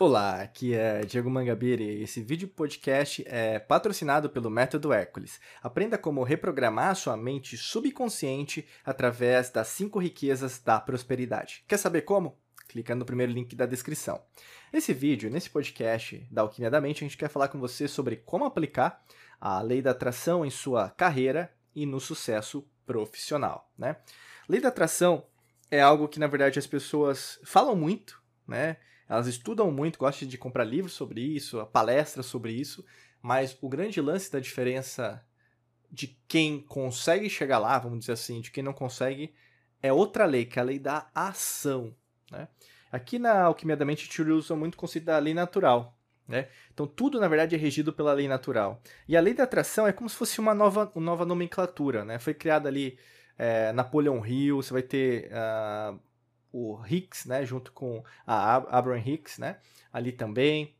Olá, aqui é Diego Mangabeira e esse vídeo podcast é patrocinado pelo Método Hércules. Aprenda como reprogramar sua mente subconsciente através das cinco riquezas da prosperidade. Quer saber como? Clica no primeiro link da descrição. Nesse vídeo, nesse podcast da Alquimia da Mente, a gente quer falar com você sobre como aplicar a lei da atração em sua carreira e no sucesso profissional, né? Lei da atração é algo que, na verdade, as pessoas falam muito, né? Elas estudam muito, gostam de comprar livros sobre isso, palestras sobre isso, mas o grande lance da diferença de quem consegue chegar lá, vamos dizer assim, de quem não consegue, é outra lei, que é a lei da ação. Né? Aqui na Alquimia da Mente, gente usa muito o conceito da lei natural. Né? Então, tudo, na verdade, é regido pela lei natural. E a lei da atração é como se fosse uma nova, uma nova nomenclatura. Né? Foi criada ali é, Napoleão Hill, você vai ter uh, o Hicks, né, junto com a Abraham Hicks, né, ali também.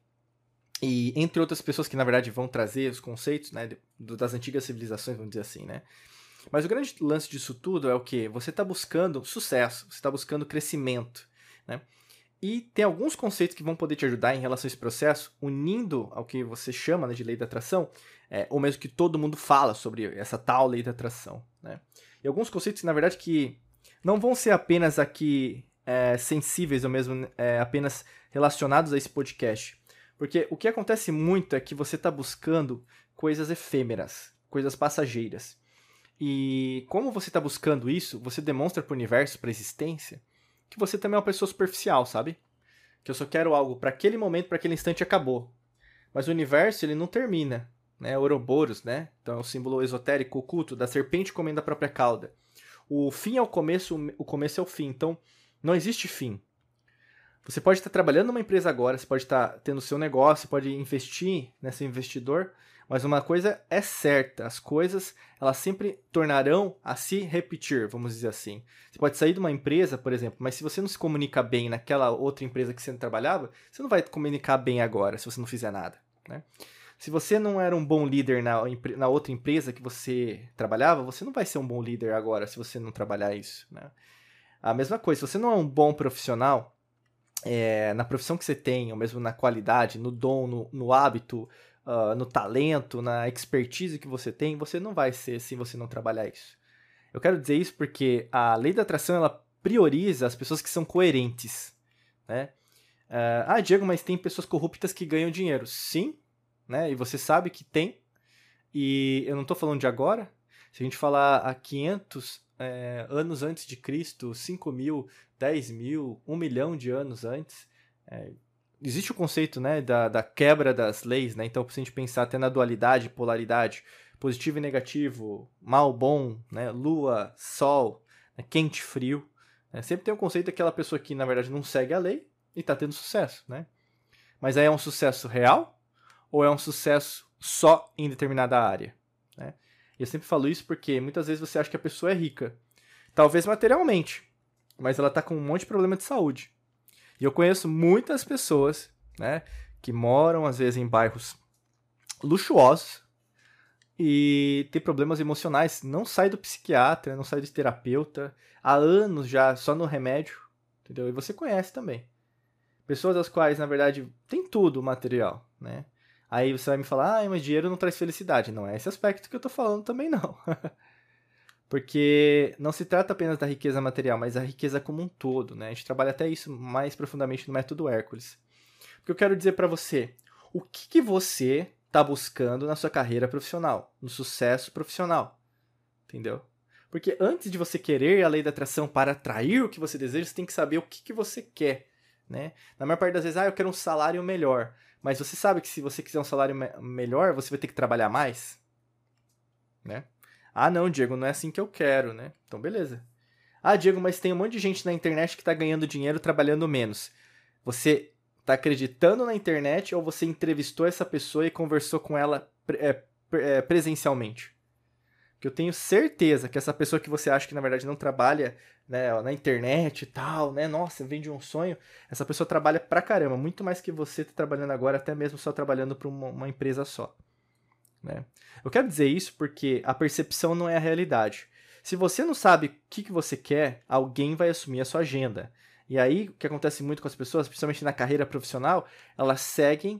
E entre outras pessoas que na verdade vão trazer os conceitos, né, das antigas civilizações, vamos dizer assim, né. Mas o grande lance disso tudo é o que você está buscando sucesso, você está buscando crescimento, né. E tem alguns conceitos que vão poder te ajudar em relação a esse processo, unindo ao que você chama né, de lei da atração, é, ou mesmo que todo mundo fala sobre essa tal lei da atração. Né? E alguns conceitos, na verdade, que não vão ser apenas aqui é, sensíveis ou mesmo é, apenas relacionados a esse podcast. Porque o que acontece muito é que você está buscando coisas efêmeras, coisas passageiras. E como você está buscando isso, você demonstra para o universo, para a existência, que você também é uma pessoa superficial, sabe? Que eu só quero algo para aquele momento, para aquele instante acabou. Mas o universo, ele não termina, né? Ouroboros, né? Então é o símbolo esotérico oculto da serpente comendo a própria cauda o fim é o começo, o começo é o fim. Então, não existe fim. Você pode estar trabalhando numa empresa agora, você pode estar tendo seu negócio, você pode investir nesse investidor, mas uma coisa é certa, as coisas elas sempre tornarão a se repetir, vamos dizer assim. Você pode sair de uma empresa, por exemplo, mas se você não se comunica bem naquela outra empresa que você trabalhava, você não vai comunicar bem agora, se você não fizer nada. Né? Se você não era um bom líder na, na outra empresa que você trabalhava, você não vai ser um bom líder agora se você não trabalhar isso. Né? A mesma coisa, se você não é um bom profissional é, na profissão que você tem, ou mesmo na qualidade, no dom, no, no hábito, uh, no talento, na expertise que você tem, você não vai ser se você não trabalhar isso. Eu quero dizer isso porque a lei da atração ela prioriza as pessoas que são coerentes. Né? Uh, ah, Diego, mas tem pessoas corruptas que ganham dinheiro. Sim, né? E você sabe que tem. E eu não estou falando de agora. Se a gente falar há 500 é, anos antes de Cristo, 5 mil, 10 mil, 1 milhão de anos antes, é, existe o conceito né, da, da quebra das leis. Né? Então, se a gente pensar até na dualidade, polaridade, positivo e negativo, mal, bom, né? lua, sol, né? quente, frio. Né? Sempre tem o conceito daquela pessoa que, na verdade, não segue a lei e está tendo sucesso. Né? Mas aí é um sucesso real ou é um sucesso só em determinada área. Né? Eu sempre falo isso porque muitas vezes você acha que a pessoa é rica, talvez materialmente, mas ela está com um monte de problema de saúde. E eu conheço muitas pessoas né, que moram, às vezes, em bairros luxuosos e tem problemas emocionais, não sai do psiquiatra, não sai do terapeuta, há anos já só no remédio, entendeu? E você conhece também. Pessoas das quais, na verdade, tem tudo material, né? Aí você vai me falar, ah, mas dinheiro não traz felicidade. Não é esse aspecto que eu tô falando também, não. Porque não se trata apenas da riqueza material, mas da riqueza como um todo, né? A gente trabalha até isso mais profundamente no método Hércules. O que eu quero dizer para você, o que, que você está buscando na sua carreira profissional, no sucesso profissional, entendeu? Porque antes de você querer a lei da atração para atrair o que você deseja, você tem que saber o que, que você quer, né? Na maior parte das vezes, ah, eu quero um salário melhor. Mas você sabe que se você quiser um salário me melhor, você vai ter que trabalhar mais? Né? Ah, não, Diego, não é assim que eu quero, né? Então, beleza. Ah, Diego, mas tem um monte de gente na internet que está ganhando dinheiro trabalhando menos. Você está acreditando na internet ou você entrevistou essa pessoa e conversou com ela é, é, presencialmente? Que eu tenho certeza que essa pessoa que você acha que na verdade não trabalha né, na internet e tal, né? Nossa, vende um sonho. Essa pessoa trabalha pra caramba, muito mais que você tá trabalhando agora, até mesmo só trabalhando para uma, uma, empresa só. Né? Eu quero dizer isso porque a percepção não é a realidade. Se você não sabe o que, que você quer, alguém vai assumir a sua agenda. E aí, o que acontece muito com as pessoas, principalmente na carreira profissional, elas seguem,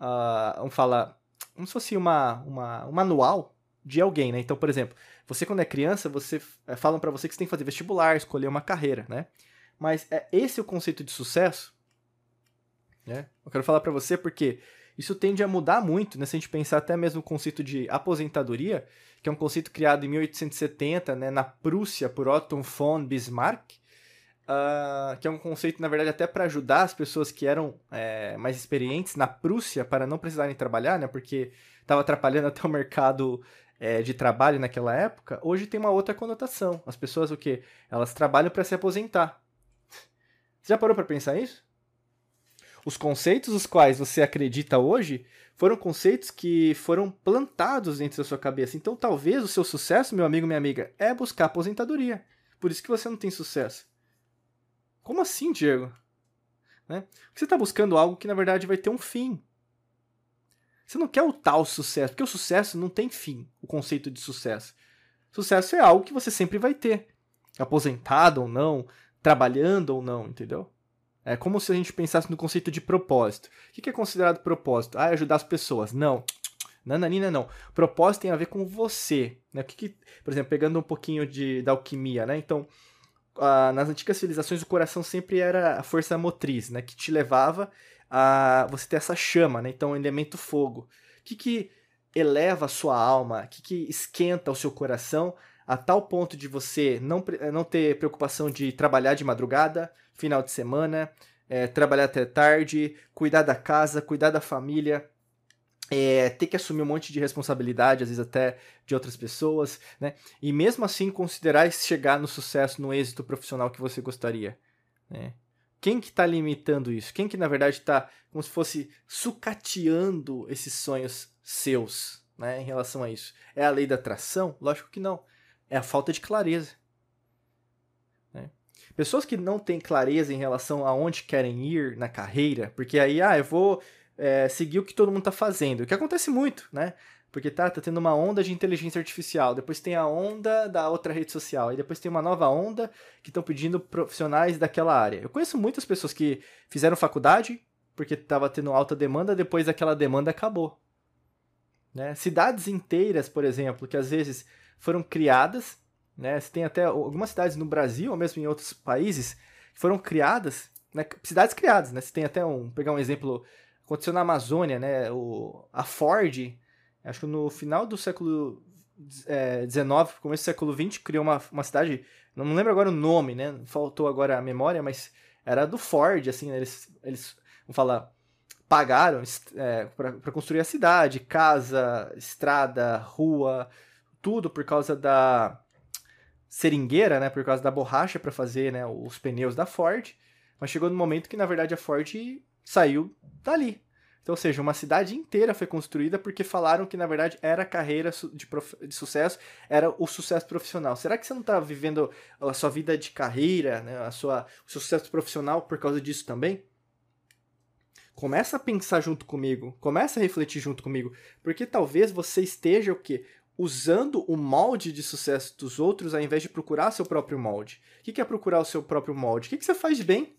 uh, vamos falar, como se fosse uma, uma, um manual de alguém, né? Então, por exemplo, você quando é criança, você é, falam para você que você tem que fazer vestibular, escolher uma carreira, né? Mas é esse o conceito de sucesso? Né? Eu quero falar para você porque isso tende a mudar muito, né? Se a gente pensar até mesmo o conceito de aposentadoria, que é um conceito criado em 1870, né, na Prússia por Otto von Bismarck, uh, que é um conceito, na verdade, até para ajudar as pessoas que eram é, mais experientes na Prússia para não precisarem trabalhar, né? Porque estava atrapalhando até o mercado é, de trabalho naquela época. Hoje tem uma outra conotação. As pessoas o quê? Elas trabalham para se aposentar. Você já parou para pensar isso? Os conceitos os quais você acredita hoje foram conceitos que foram plantados dentro da sua cabeça. Então, talvez o seu sucesso, meu amigo, minha amiga, é buscar aposentadoria. Por isso que você não tem sucesso. Como assim, Diego? Né? Você está buscando algo que na verdade vai ter um fim. Você não quer o tal sucesso, porque o sucesso não tem fim, o conceito de sucesso. Sucesso é algo que você sempre vai ter. Aposentado ou não, trabalhando ou não, entendeu? É como se a gente pensasse no conceito de propósito. O que é considerado propósito? Ah, é ajudar as pessoas. Não. Nananina, não. Propósito tem a ver com você. Né? O que, que por exemplo, pegando um pouquinho de, da alquimia, né? Então, ah, nas antigas civilizações, o coração sempre era a força motriz, né? Que te levava a você ter essa chama, né? Então, elemento fogo. O que, que eleva a sua alma? O que, que esquenta o seu coração a tal ponto de você não, não ter preocupação de trabalhar de madrugada, final de semana, é, trabalhar até tarde, cuidar da casa, cuidar da família, é, ter que assumir um monte de responsabilidade, às vezes até de outras pessoas, né? E mesmo assim considerar chegar no sucesso, no êxito profissional que você gostaria, né? Quem que está limitando isso? Quem que na verdade está como se fosse sucateando esses sonhos seus, né? Em relação a isso, é a lei da atração? Lógico que não. É a falta de clareza. Pessoas que não têm clareza em relação a onde querem ir na carreira, porque aí, ah, eu vou é, seguir o que todo mundo está fazendo, o que acontece muito, né? Porque tá, tá tendo uma onda de inteligência artificial, depois tem a onda da outra rede social, e depois tem uma nova onda que estão pedindo profissionais daquela área. Eu conheço muitas pessoas que fizeram faculdade porque estava tendo alta demanda, depois aquela demanda acabou. Né? Cidades inteiras, por exemplo, que às vezes foram criadas né? Você tem até algumas cidades no Brasil, ou mesmo em outros países, que foram criadas, né? cidades criadas. Né? Você tem até um. pegar um exemplo, aconteceu na Amazônia, né? O, a Ford, acho que no final do século XIX, é, começo do século XX, criou uma, uma cidade, não lembro agora o nome, né? Faltou agora a memória, mas era do Ford, assim, né? eles, eles, vamos falar, pagaram é, para construir a cidade, casa, estrada, rua, tudo por causa da seringueira, né, por causa da borracha para fazer, né, os pneus da Ford, mas chegou no momento que na verdade a Ford saiu dali. Então, ou seja, uma cidade inteira foi construída porque falaram que na verdade era carreira de, prof... de sucesso, era o sucesso profissional. Será que você não está vivendo a sua vida de carreira, né, a sua o seu sucesso profissional por causa disso também? Começa a pensar junto comigo, começa a refletir junto comigo, porque talvez você esteja o quê? usando o molde de sucesso dos outros ao invés de procurar seu próprio molde. O que é procurar o seu próprio molde? O que você faz bem?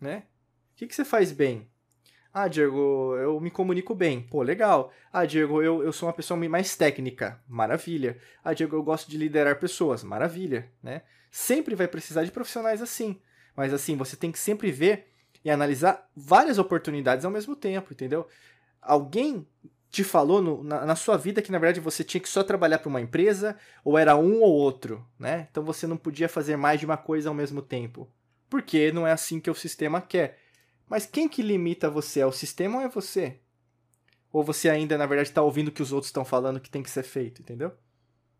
Né? O que você faz bem? Ah, Diego, eu me comunico bem. Pô, legal. Ah, Diego, eu, eu sou uma pessoa mais técnica. Maravilha. Ah, Diego, eu gosto de liderar pessoas. Maravilha, né? Sempre vai precisar de profissionais assim. Mas assim, você tem que sempre ver e analisar várias oportunidades ao mesmo tempo, entendeu? Alguém te falou no, na, na, sua vida que na verdade você tinha que só trabalhar para uma empresa ou era um ou outro, né? Então você não podia fazer mais de uma coisa ao mesmo tempo. Porque não é assim que o sistema quer. Mas quem que limita você? É o sistema ou é você? Ou você ainda, na verdade, está ouvindo o que os outros estão falando que tem que ser feito, entendeu?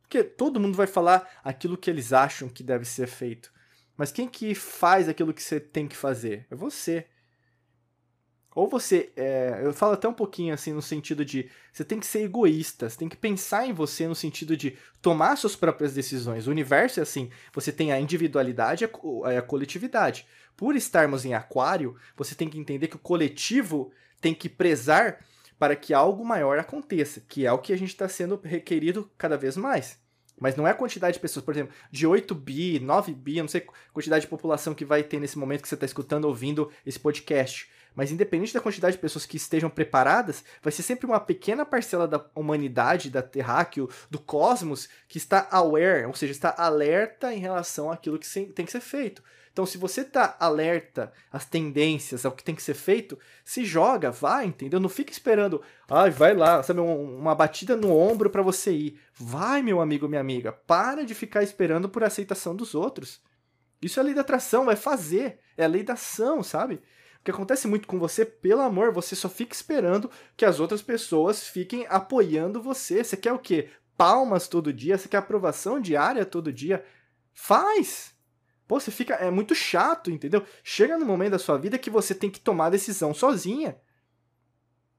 Porque todo mundo vai falar aquilo que eles acham que deve ser feito. Mas quem que faz aquilo que você tem que fazer? É você. Ou você. É, eu falo até um pouquinho assim no sentido de. Você tem que ser egoísta, você tem que pensar em você no sentido de tomar suas próprias decisões. O universo é assim: você tem a individualidade e a, a coletividade. Por estarmos em Aquário, você tem que entender que o coletivo tem que prezar para que algo maior aconteça, que é o que a gente está sendo requerido cada vez mais. Mas não é a quantidade de pessoas, por exemplo, de 8 bi, 9 bi, eu não sei a quantidade de população que vai ter nesse momento que você está escutando, ouvindo esse podcast. Mas independente da quantidade de pessoas que estejam preparadas, vai ser sempre uma pequena parcela da humanidade, da terráqueo, do cosmos, que está aware, ou seja, está alerta em relação àquilo que tem que ser feito. Então, se você está alerta às tendências, ao que tem que ser feito, se joga, vai, entendeu? Não fica esperando, ai, ah, vai lá, sabe, uma batida no ombro para você ir. Vai, meu amigo, minha amiga, para de ficar esperando por aceitação dos outros. Isso é lei da atração, vai fazer, é lei da ação, sabe? O que acontece muito com você, pelo amor, você só fica esperando que as outras pessoas fiquem apoiando você. Você quer o quê? Palmas todo dia? Você quer aprovação diária todo dia? Faz! Pô, você fica. É muito chato, entendeu? Chega no momento da sua vida que você tem que tomar a decisão sozinha.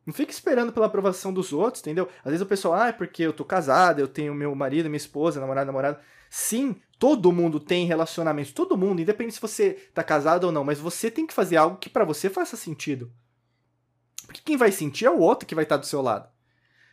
Não fica esperando pela aprovação dos outros, entendeu? Às vezes o pessoal, ah, é porque eu tô casado, eu tenho meu marido, minha esposa, namorado, namorado. Sim, todo mundo tem relacionamentos, todo mundo, independente se você tá casado ou não, mas você tem que fazer algo que para você faça sentido. Porque quem vai sentir é o outro que vai estar tá do seu lado.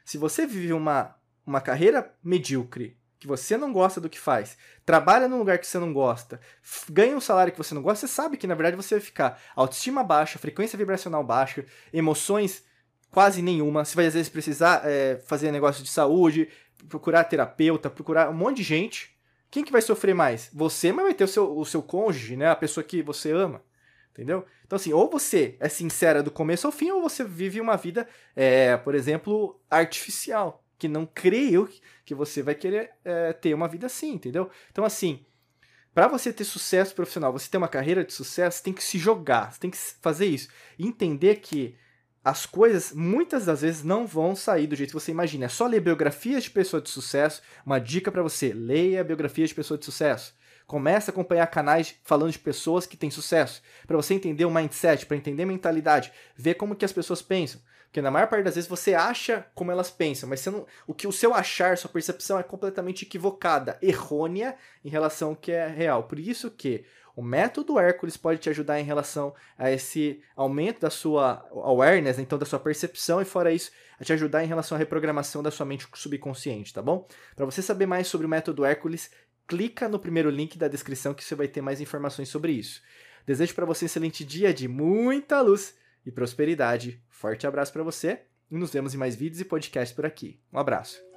Se você vive uma, uma carreira medíocre, que você não gosta do que faz, trabalha num lugar que você não gosta, ganha um salário que você não gosta, você sabe que na verdade você vai ficar autoestima baixa, frequência vibracional baixa, emoções quase nenhuma. Você vai às vezes precisar é, fazer negócio de saúde, procurar terapeuta, procurar um monte de gente quem que vai sofrer mais? Você, mas vai ter o seu, o seu cônjuge, né? A pessoa que você ama. Entendeu? Então, assim, ou você é sincera do começo ao fim, ou você vive uma vida, é, por exemplo, artificial. Que não creio que você vai querer é, ter uma vida assim, entendeu? Então, assim, para você ter sucesso profissional, você ter uma carreira de sucesso, você tem que se jogar, você tem que fazer isso. Entender que as coisas muitas das vezes não vão sair do jeito que você imagina. É só ler biografias de pessoas de sucesso. Uma dica para você: leia biografias de pessoas de sucesso. Comece a acompanhar canais falando de pessoas que têm sucesso, para você entender o mindset, para entender a mentalidade, ver como que as pessoas pensam. Porque na maior parte das vezes você acha como elas pensam, mas não, o que o seu achar, sua percepção é completamente equivocada, errônea em relação ao que é real. Por isso que o método Hércules pode te ajudar em relação a esse aumento da sua awareness, então da sua percepção, e fora isso, a te ajudar em relação à reprogramação da sua mente subconsciente, tá bom? Para você saber mais sobre o método Hércules, clica no primeiro link da descrição que você vai ter mais informações sobre isso. Desejo para você um excelente dia de muita luz e prosperidade. Forte abraço para você e nos vemos em mais vídeos e podcasts por aqui. Um abraço.